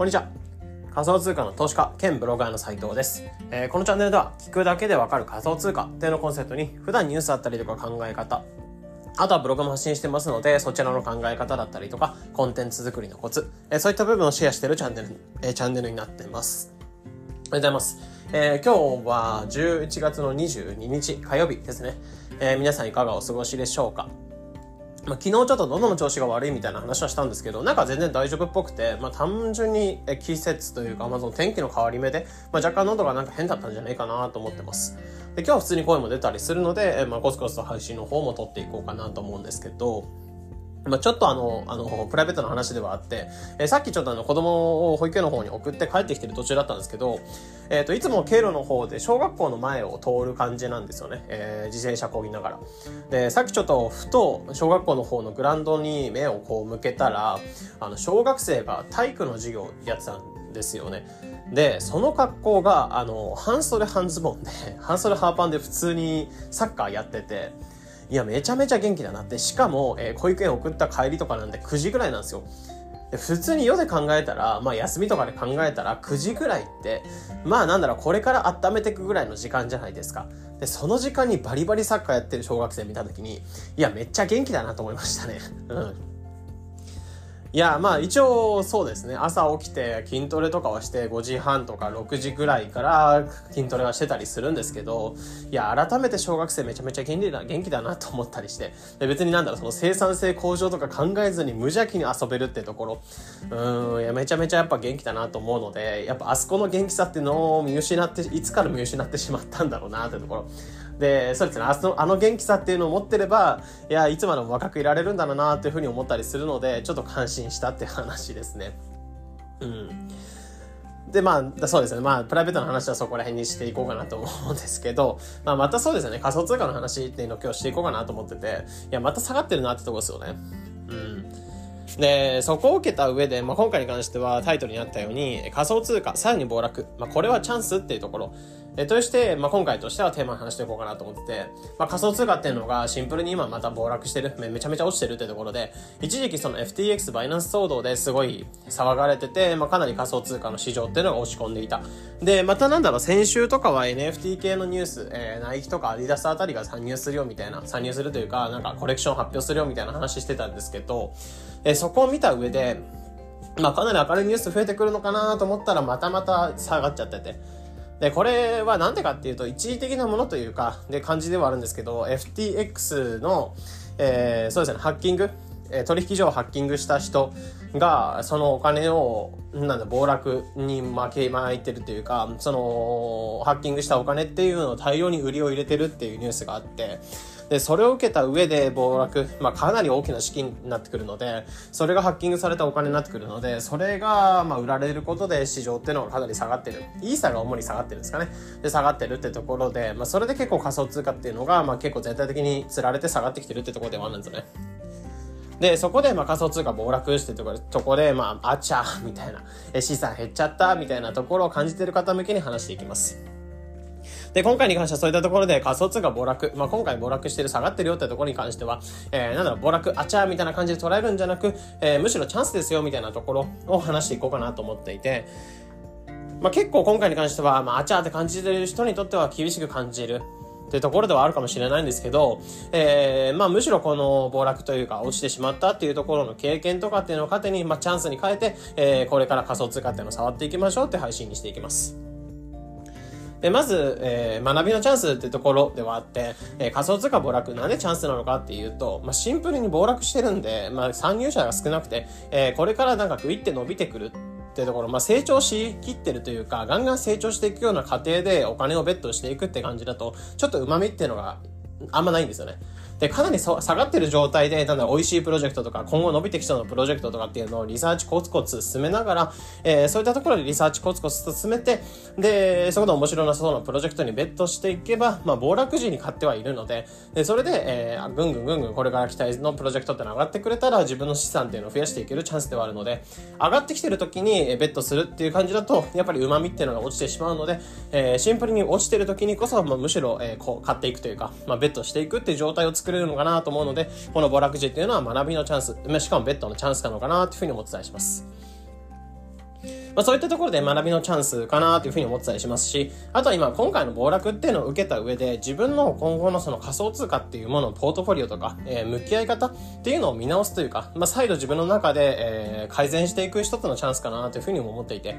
こんにちは。仮想通貨の投資家兼ブロガーの斉藤です、えーこのチャンネルでは聞くだけでわかる仮想通貨っていうのコンセプトに普段ニュースだったりとか考え方あとはブログも発信してますので、そちらの考え方だったりとか、コンテンツ作りのコツ、えーそういった部分をシェアしてるチャンネル、えーチャンネルになってます。ありがとうございます。えー今日は11月の22日火曜日ですね。え皆さんいかがお過ごしでしょうか？まあ、昨日ちょっと喉の調子が悪いみたいな話はしたんですけど、なんか全然大丈夫っぽくて、まあ単純にえ季節というか、まあその天気の変わり目で、まあ若干喉がなんか変だったんじゃないかなと思ってます。で、今日は普通に声も出たりするので、えまあコツコツと配信の方も撮っていこうかなと思うんですけど、まあ、ちょっとあの、あの、プライベートな話ではあって、えーさっきちょっとあの、子供を保育園の方に送って帰ってきてる途中だったんですけど、えっ、と、いつも経路の方で小学校の前を通る感じなんですよね。えー自転車こぎながら。で、さっきちょっとふと小学校の方のグラウンドに目をこう向けたら、あの、小学生が体育の授業やってたんですよね。で、その格好が、あの、半袖半ズボンで、半袖ハーパンで普通にサッカーやってて、いや、めちゃめちゃ元気だなって。しかも、えー保育園送った帰りとかなんで9時ぐらいなんですよ。で普通に夜で考えたら、まあ休みとかで考えたら9時ぐらいって、まあなんだろう、これから温めていくぐらいの時間じゃないですか。で、その時間にバリバリサッカーやってる小学生見た時に、いや、めっちゃ元気だなと思いましたね。うん。いや、まあ一応そうですね。朝起きて筋トレとかはして5時半とか6時ぐらいから筋トレはしてたりするんですけど、いや、改めて小学生めちゃめちゃ元気だ元気だなと思ったりして、で別になんだろう、その生産性向上とか考えずに無邪気に遊べるってところ、うん、いや、めちゃめちゃやっぱ元気だなと思うので、やっぱあそこの元気さっていうのを見失って、いつから見失ってしまったんだろうなってところ。で、そうですね、あのあの元気さっていうのを持ってれば、いや、いつまでも若くいられるんだろうなっていうふうに思ったりするので、ちょっと感心したって話ですね。うん。で、まあ、そうですね。まあ、プライベートの話はそこら辺にしていこうかなと思うんですけど、まあ、またそうですね、仮想通貨の話っていうのを今日していこうかなと思ってて、いや、また下がってるなってとこですよね。うん。で、そこを受けた上で、まあ、今回に関してはタイトルにあったように、仮想通貨、さらに暴落。まあ、これはチャンスっていうところ。えとして、まあ、今回としてはテーマに話していこうかなと思ってて、まあ、仮想通貨っていうのがシンプルに今また暴落してる、めちゃめちゃ落ちてるってところで、一時期その FTX バイナンス騒動ですごい騒がれてて、まあ、かなり仮想通貨の市場っていうのが落ち込んでいた。で、またなんだろう、先週とかは NFT 系のニュース、えーナイキとかアディダスあたりが参入するよみたいな、参入するというか、なんかコレクション発表するよみたいな話してたんですけど、えーそこを見た上で、まあかなり明るいニュース増えてくるのかなと思ったらまたまた下がっちゃってて。で、これはなんでかっていうと一時的なものというか、で感じではあるんですけど、FTX の、えーそうですね、ハッキング、えー取引所をハッキングした人が、そのお金を、なんだ、暴落に負け巻いてるというか、その、ハッキングしたお金っていうのを大量に売りを入れてるっていうニュースがあって、で、それを受けた上で暴落、まあかなり大きな資金になってくるので、それがハッキングされたお金になってくるので、それが、まあ売られることで市場っていうのがかなり下がってる。イーサが主に下がってるんですかね。で、下がってるってところで、まあそれで結構仮想通貨っていうのが、まあ結構全体的に釣られて下がってきてるってところではあるんですよね。で、そこで、ま、仮想通貨暴落してとことこで、まあ、あちゃみたいな、資産減っちゃったみたいなところを感じてる方向けに話していきます。で、今回に関してはそういったところで仮想通貨暴落、まあ、今回暴落してる、下がってるよってところに関しては、えー、なんだろう、暴落、あちゃーみたいな感じで捉えるんじゃなく、えーむしろチャンスですよみたいなところを話していこうかなと思っていて、まあ、結構今回に関しては、まあ、あちゃーって感じてる人にとっては厳しく感じる。っていうところではあるかもしれないんですけど、えー、まあむしろこの暴落というか落ちてしまったっていうところの経験とかっていうのを糧に、まあチャンスに変えて、えー、これから仮想通貨っていうのを触っていきましょうって配信にしていきます。で、まず、えー学びのチャンスってところではあって、えー仮想通貨暴落、なんでチャンスなのかっていうと、まあ、シンプルに暴落してるんで、まあ、参入者が少なくて、えーこれからなんかグイって伸びてくるってところ、まあ、成長しきってるというか、ガンガン成長していくような過程でお金をベットしていくって感じだと、ちょっと旨みっていうのがあんまないんですよね。で、かなり下がってる状態で、なんだ、美味しいプロジェクトとか、今後伸びてきそうなプロジェクトとかっていうのをリサーチコツコツ進めながら、えーそういったところでリサーチコツコツ進めて、で、そこで面白なそうなプロジェクトにベットしていけば、まあ、暴落時に買ってはいるので、で、それで、えーぐんぐんぐんぐんこれから期待のプロジェクトってのが上がってくれたら、自分の資産っていうのを増やしていけるチャンスではあるので、上がってきてる時にベットするっていう感じだと、やっぱり旨味っていうのが落ちてしまうので、えーシンプルに落ちてる時にこそ、まあ、むしろ、えーこう、買っていくというか、まあ、ベットしていくっていう状態を作れるのかなと思うので、この暴落時っていうのは学びのチャンス、しかもベットのチャンスなのかなというふうにお伝えします。まあ、そういったところで学びのチャンスかなというふうに思ってたりしますし、あとは今、今回の暴落っていうのを受けた上で、自分の今後のその仮想通貨っていうもののポートフォリオとか、えー、向き合い方っていうのを見直すというか、まあ、再度自分の中で、えー、改善していく一つのチャンスかなというふうにも思っていて、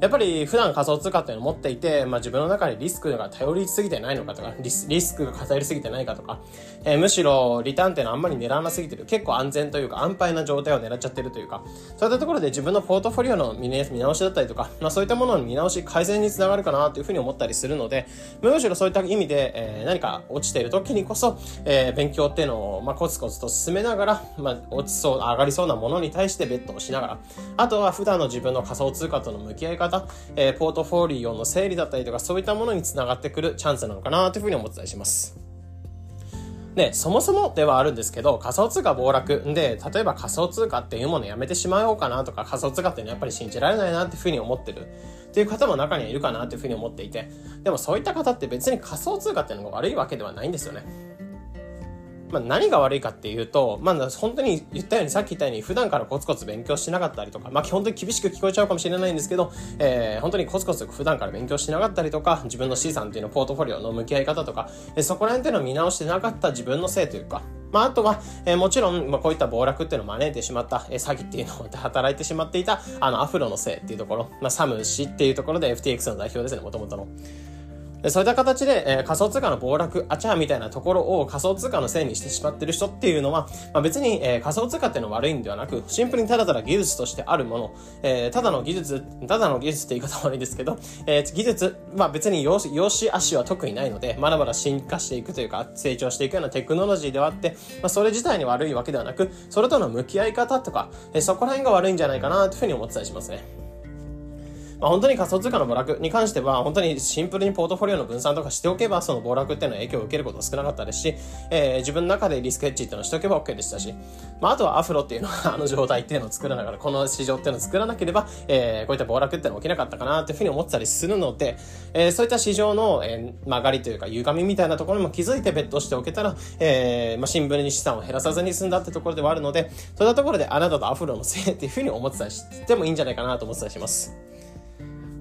やっぱり普段仮想通貨っていうのを持っていて、まあ、自分の中にリスクが頼りすぎてないのかとか、リスリスクが偏りすぎてないかとか、えー、むしろリターンっていうのはあんまり狙わなすぎてる。結構安全というか安牌な状態を狙っちゃってるというか、そういったところで自分のポートフォリオの見直しだったりとか、まあ、そういったものの見直し、改善につながるかなというふうに思ったりするので、むしろそういった意味で、えー、何か落ちている時にこそ、えー、勉強っていうのを、まあ、コツコツと進めながら、まあ、落ちそう、上がりそうなものに対してベットをしながら、あとは普段の自分の仮想通貨との向き合い方、えー、ポートフォリオの整理だったりとか、そういったものにつながってくるチャンスなのかなというふうに思ってたりします。で、そもそもではあるんですけど、仮想通貨暴落で、例えば仮想通貨っていうものやめてしまおうかなとか、仮想通貨っていうのはやっぱり信じられないなっていうふうに思ってるっていう方も中にはいるかなっていうふうに思っていて、でもそういった方って別に仮想通貨っていうのが悪いわけではないんですよね。まあ、何が悪いかっていうと、まあ、本当に言ったように、さっき言ったように、普段からコツコツ勉強しなかったりとか、まあ、本当に厳しく聞こえちゃうかもしれないんですけど、えー、本当にコツコツ普段から勉強しなかったりとか、自分の資産っていうの、ポートフォリオの向き合い方とか、えそこら辺っていうのを見直してなかった自分のせいというか、まあ、あとは、えー、もちろん、まあ、こういった暴落っていうのを招いてしまった、えー、詐欺っていうのを働いてしまっていた、あの、アフロのせいっていうところ、まあ、サム氏っていうところで FTX の代表ですね、もともとの。そういった形で、えー、仮想通貨の暴落、あちゃーみたいなところを仮想通貨のせいにしてしまってる人っていうのは、まあ、別に、えー、仮想通貨っていうのは悪いんではなく、シンプルにただただ技術としてあるもの、えー、ただの技術、ただの技術って言い方は悪いですけど、えー、技術、まあ別に用し足は特にないので、まだまだ進化していくというか、成長していくようなテクノロジーではあって、まあそれ自体に悪いわけではなく、それとの向き合い方とか、え、そこら辺が悪いんじゃないかなというふうに思ってたりしますね。まあ、本当に仮想通貨の暴落に関しては、本当にシンプルにポートフォリオの分散とかしておけば、その暴落っていうのは影響を受けることは少なかったですし、えー、自分の中でリスクヘッジっていうのをしておけば OK でしたし、まあ、あとはアフロっていうのは、あの状態っていうのを作らながら、この市場っていうのを作らなければ、えー、こういった暴落っていうのは起きなかったかなっていうふうに思ってたりするので、えー、そういった市場の、えー、曲がりというか、歪みみたいなところにも気づいてベットしておけたら、えー、まあ、シンプルに資産を減らさずに済んだってところではあるので、そういったところであなたとアフロのせいっていうふうに思ってたりしてもいいんじゃないかなと思ってたりします。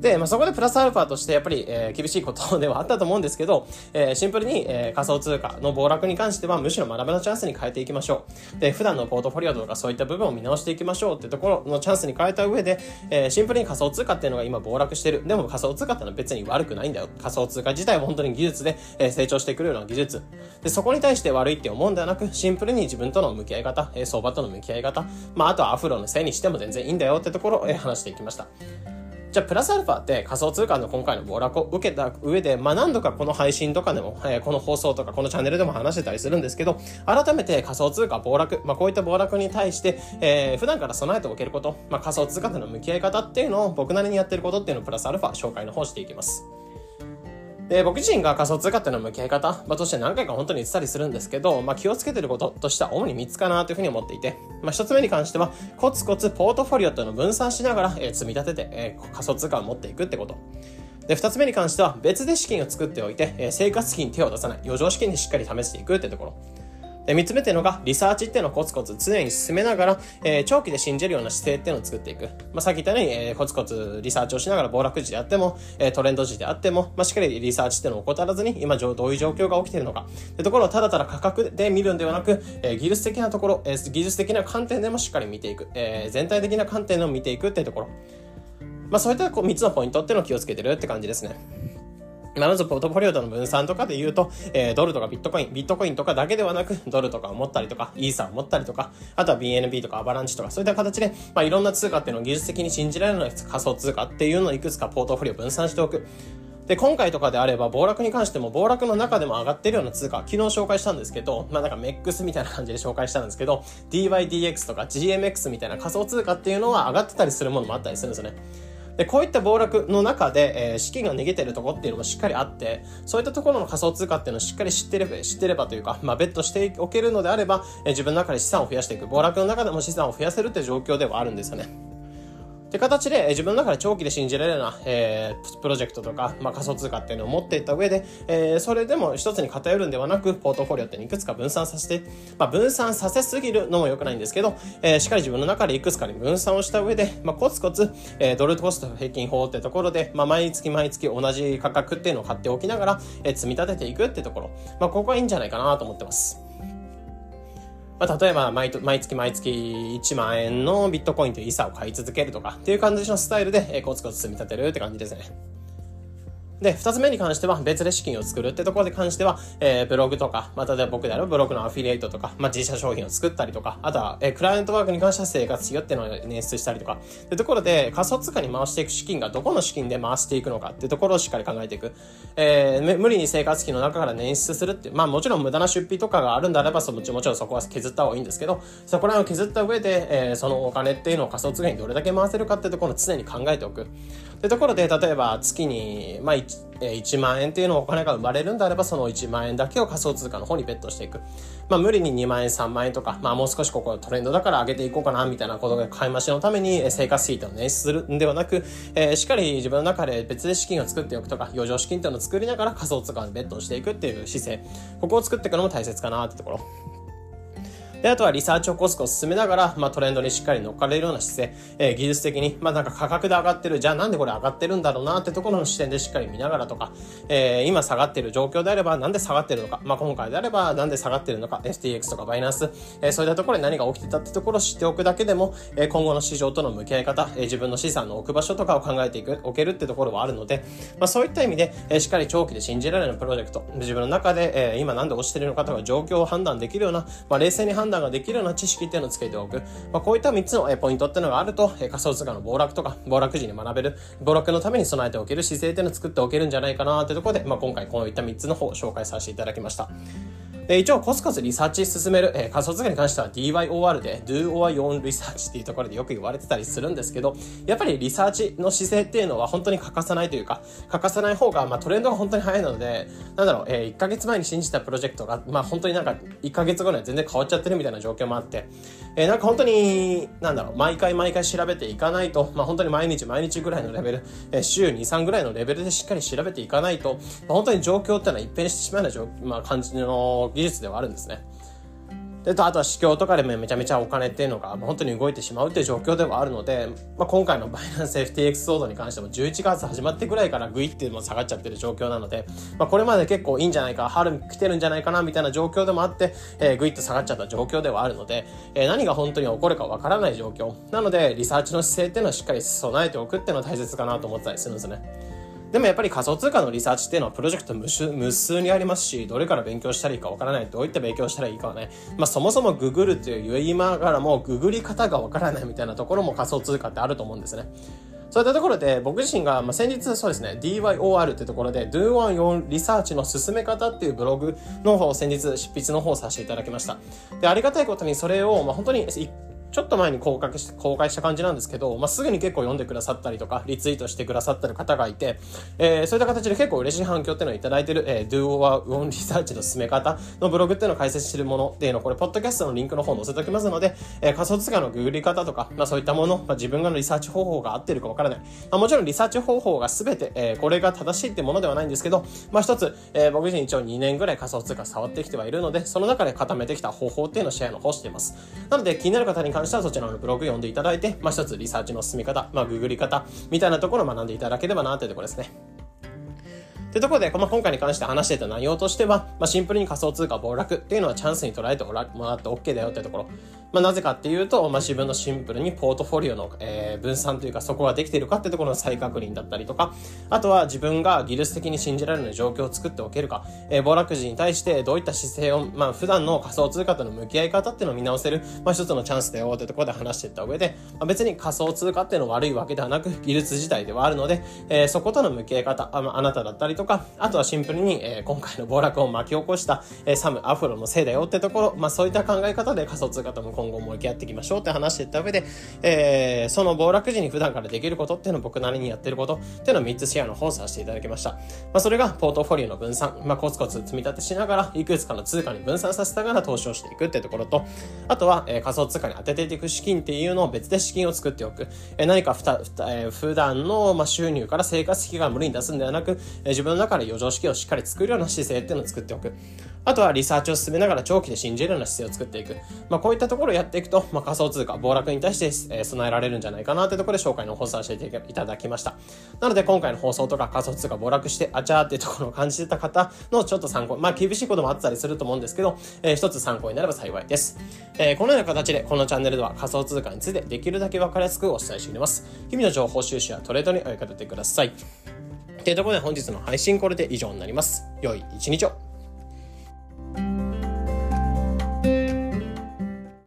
で、まあ、そこでプラスアルファとしてやっぱり、えー、厳しいことではあったと思うんですけど、えー、シンプルに、えー、仮想通貨の暴落に関してはむしろ学びのチャンスに変えていきましょう。で、普段のポートフォリオとかそういった部分を見直していきましょうってところのチャンスに変えた上で、えー、シンプルに仮想通貨っていうのが今暴落してる。でも仮想通貨ってのは別に悪くないんだよ。仮想通貨自体は本当に技術で、えー、成長してくるような技術。で、そこに対して悪いって思うんではなく、シンプルに自分との向き合い方、えー、相場との向き合い方、まあ、あとはアフロのせいにしても全然いいんだよってところを、えー、話していきました。じゃあ、プラスアルファって仮想通貨の今回の暴落を受けた上で、まあ何度かこの配信とかでも、えー、この放送とかこのチャンネルでも話してたりするんですけど、改めて仮想通貨暴落、まあこういった暴落に対して、えー、普段から備えておけること、まあ仮想通貨との向き合い方っていうのを僕なりにやってることっていうのをプラスアルファ紹介の方していきます。で、僕自身が仮想通貨っていうの向き合い方、まあ、として何回か本当に言ってたりするんですけど、まあ、気をつけてることとしては主に3つかなというふうに思っていて、まあ、1つ目に関しては、コツコツポートフォリオっていうのを分散しながら、えー、積み立てて、えー、仮想通貨を持っていくってこと。で、二つ目に関しては、別で資金を作っておいて、えー、生活費に手を出さない、余剰資金にしっかり試していくってところ。で、三つ目っていうのが、リサーチっていうのをコツコツ常に進めながら、えー、長期で信じるような姿勢っていうのを作っていく。まあ、さっき言ったように、えー、コツコツリサーチをしながら暴落時であっても、えー、トレンド時であっても、まあ、しっかりリサーチっていうのを怠らずに、今どういう状況が起きているのか。ってところをただただ価格で見るんではなく、えー、技術的なところ、えー、技術的な観点でもしっかり見ていく。えー、全体的な観点でも見ていくっていうところ。まあ、そういったこう3つのポイントっていうのを気をつけてるって感じですね。まずポートフォリオとの分散とかで言うと、えー、ドルとかビットコイン、ビットコインとかだけではなく、ドルとかを持ったりとか、イーサーを持ったりとか、あとは BNB とかアバランチとか、そういった形で、まあ、いろんな通貨っていうのを技術的に信じられるような仮想通貨っていうのをいくつかポートフォリオ分散しておく。で、今回とかであれば、暴落に関しても、暴落の中でも上がってるような通貨、昨日紹介したんですけど、まあなんか MEX みたいな感じで紹介したんですけど、DYDX とか GMX みたいな仮想通貨っていうのは上がってたりするものもあったりするんですよね。で、こういった暴落の中で、えー、資金が逃げてるとこっていうのもしっかりあって、そういったところの仮想通貨っていうのをしっかり知ってれば、知ってればというか、まあ、ベットしておけるのであれば、えー、自分の中で資産を増やしていく。暴落の中でも資産を増やせるっていう状況ではあるんですよね。って形で、自分の中で長期で信じられるような、えー、プロジェクトとか、まあ、仮想通貨っていうのを持っていった上で、えー、それでも一つに偏るんではなく、ポートフォリオっていくつか分散させて、まあ、分散させすぎるのも良くないんですけど、えー、しっかり自分の中でいくつかに分散をした上で、まあ、コツコツ、えー、ドルコスト平均法ってところで、まあ、毎月毎月同じ価格っていうのを買っておきながら、えー、積み立てていくってところ、まあ、ここはいいんじゃないかなと思ってます。まあ、例えば毎毎月毎月1万円のビットコインというイサを買い続けるとかっていう感じのスタイルで、えー、コツコツ積み立てるって感じですね。で、二つ目に関しては、別で資金を作るってところで関しては、えー、ブログとか、まあ、例えば僕であるブログのアフィリエイトとか、まあ、自社商品を作ったりとか、あとは、えー、クライアントワークに関しては生活費用っていうのを捻出したりとか、ってところで、仮想通貨に回していく資金がどこの資金で回していくのかっていうところをしっかり考えていく。えー、無理に生活費の中から捻出するって、まあ、もちろん無駄な出費とかがあるんであれば、そのもちろんそこは削った方がいいんですけど、そこら辺を削った上で、えー、そのお金っていうのを仮想通貨にどれだけ回せるかっていうところを常に考えておく。ところで、例えば月に、まあ、1万円っていうのお金が生まれるんであれば、その1万円だけを仮想通貨の方にベットしていく。まあ、無理に2万円、3万円とか、まあ、もう少しここトレンドだから上げていこうかな、みたいなことで買い増しのために生活費っていうのを捻出するんではなく、えー、しっかり自分の中で別で資金を作っておくとか、余剰資金っていうのを作りながら仮想通貨にベットしていくっていう姿勢。ここを作っていくのも大切かなってところ。で、あとはリサーチをコツコツ進めながら、まあ、トレンドにしっかり乗っかれるような姿勢、えー、技術的に、まあ、なんか価格で上がってる、じゃあなんでこれ上がってるんだろうなってところの視点でしっかり見ながらとか、えー、今下がってる状況であれば、なんで下がってるのか、まあ、今回であれば、なんで下がってるのか、FTX とかバイナンス、えー、そういったところで何が起きてたってところを知っておくだけでも、えー、今後の市場との向き合い方、えー、自分の資産の置く場所とかを考えていく、置けるってところはあるので、まあ、そういった意味で、えー、しっかり長期で信じられるプロジェクト、自分の中で、えー、今なんで落ちてるのかとか状況を判断できるような、まあ、冷静に判断判断ができるような知識っていうのをつけておく。まあ、こういった3つのポイントっていうのがあると、仮想通貨の暴落とか、暴落時に学べる、暴落のために備えておける姿勢っていうのを作っておけるんじゃないかなってところで、まあ、今回こういった3つの方を紹介させていただきました。で、一応コツコツリサーチ進める、えー、仮想通貨に関しては DYOR で Do or Your Research っていうところでよく言われてたりするんですけど、やっぱりリサーチの姿勢っていうのは本当に欠かさないというか、欠かさない方が、まあトレンドが本当に早いので、なんだろう、えー、1ヶ月前に信じたプロジェクトが、まあ本当になんか1ヶ月後には全然変わっちゃってるみたいな状況もあって、えー、なんか本当に、なんだろう、毎回毎回調べていかないと、まあ本当に毎日毎日ぐらいのレベル、えー、週2、3ぐらいのレベルでしっかり調べていかないと、まあ、本当に状況っていうのは一変してしまうような、まあ、感じの技術ではあるんですね。で、あとは市況とかでもめちゃめちゃお金っていうのが本当に動いてしまうっていう状況ではあるので、まあ、今回のバイナンス FTX 騒動に関しても11月始まってぐらいからグイっても下がっちゃってる状況なので、まあ、これまで結構いいんじゃないか、春来てるんじゃないかなみたいな状況でもあって、えー、グイッと下がっちゃった状況ではあるので、えー、何が本当に起こるかわからない状況。なので、リサーチの姿勢っていうのはしっかり備えておくっていうのは大切かなと思ったりするんですね。でもやっぱり仮想通貨のリサーチっていうのはプロジェクト無無数にありますし、どれから勉強したらいいかわからない、どういった勉強したらいいかはね、まあそもそもググるっていう言いながらもググり方がわからないみたいなところも仮想通貨ってあると思うんですね。そういったところで僕自身が、まあ、先日そうですね DYOR ってところで Do One Your Research の進め方っていうブログの方を先日執筆の方をさせていただきました。で、ありがたいことにそれを、まあ、本当にちょっと前に公開し公開した感じなんですけど、まあ、すぐに結構読んでくださったりとか、リツイートしてくださったる方がいて、えー、そういった形で結構嬉しい反響っていうのをいただいてる、えー、Do or Own Research の進め方のブログっていうのを解説してるものっていうのを、これ、ポッドキャストのリンクの方載せておきますので、えー、仮想通貨のググり方とか、まあ、そういったもの、まあ、自分がのリサーチ方法が合ってるかわからない。まあ、もちろんリサーチ方法が全て、えー、これが正しいってものではないんですけど、まあ、一つ、えー、僕自身一応2年ぐらい仮想通貨触ってきてはいるので、その中で固めてきた方法っていうのをシェアの方しています。なので、気になる方に関してはそちらのブログ読んでいただいて、まあ、一つリサーチの進み方、まあ、ググり方みたいなところを学んでいただければなというところですね。というところで、まあ、今回に関して話していた内容としては、まあ、シンプルに仮想通貨暴落っていうのはチャンスに捉えてもらって OK だよっていうところ。まあ、なぜかっていうと、まあ、自分のシンプルにポートフォリオの、えー、分散というかそこができているかっていうところの再確認だったりとか、あとは自分が技術的に信じられる状況を作っておけるか、えー、暴落時に対してどういった姿勢を、まあ、普段の仮想通貨との向き合い方っていうのを見直せる、まあ、一つのチャンスだよっていうところで話していった上で、まあ、別に仮想通貨っていうのは悪いわけではなく、技術自体ではあるので、えー、そことの向き合い方、ああなただったりとか、あとはシンプルに、えー、今回の暴落を巻き起こした、えー、サム・アフロのせいだよってところ、まあ、そういった考え方で仮想通貨と向今後も向き合っていきましょうって話していった上で、えー、その暴落時に普段からできることっていうのを僕なりにやってることっていうのを3つシェアの方させていただきました。まあ、それがポートフォリオの分散、まあ、コツコツ積み立てしながら、いくつかの通貨に分散させながら投資をしていくってところと、あとは、えー、仮想通貨に当てていく資金っていうのを別で資金を作っておく。えー、何かふた、ふたえー、普段の、まあ、収入から生活費が無理に出すんではなく、えー、自分の中で余剰資金をしっかり作るような姿勢っていうのを作っておく。あとはリサーチを進めながら長期で信じるような姿勢を作っていく。まあ、こういったところをやっていくと、まあ、仮想通貨、暴落に対して、えー、備えられるんじゃないかなというところで紹介の放送させていただきました。なので今回の放送とか仮想通貨暴落して、あちゃーっていうところを感じてた方のちょっと参考、まあ厳しいこともあったりすると思うんですけど、えー、一つ参考になれば幸いです。えー、このような形でこのチャンネルでは仮想通貨についてできるだけ分かりやすくお伝えしています。日々の情報収集やトレードにお役立てください。というところで本日の配信これで以上になります。良い一日を。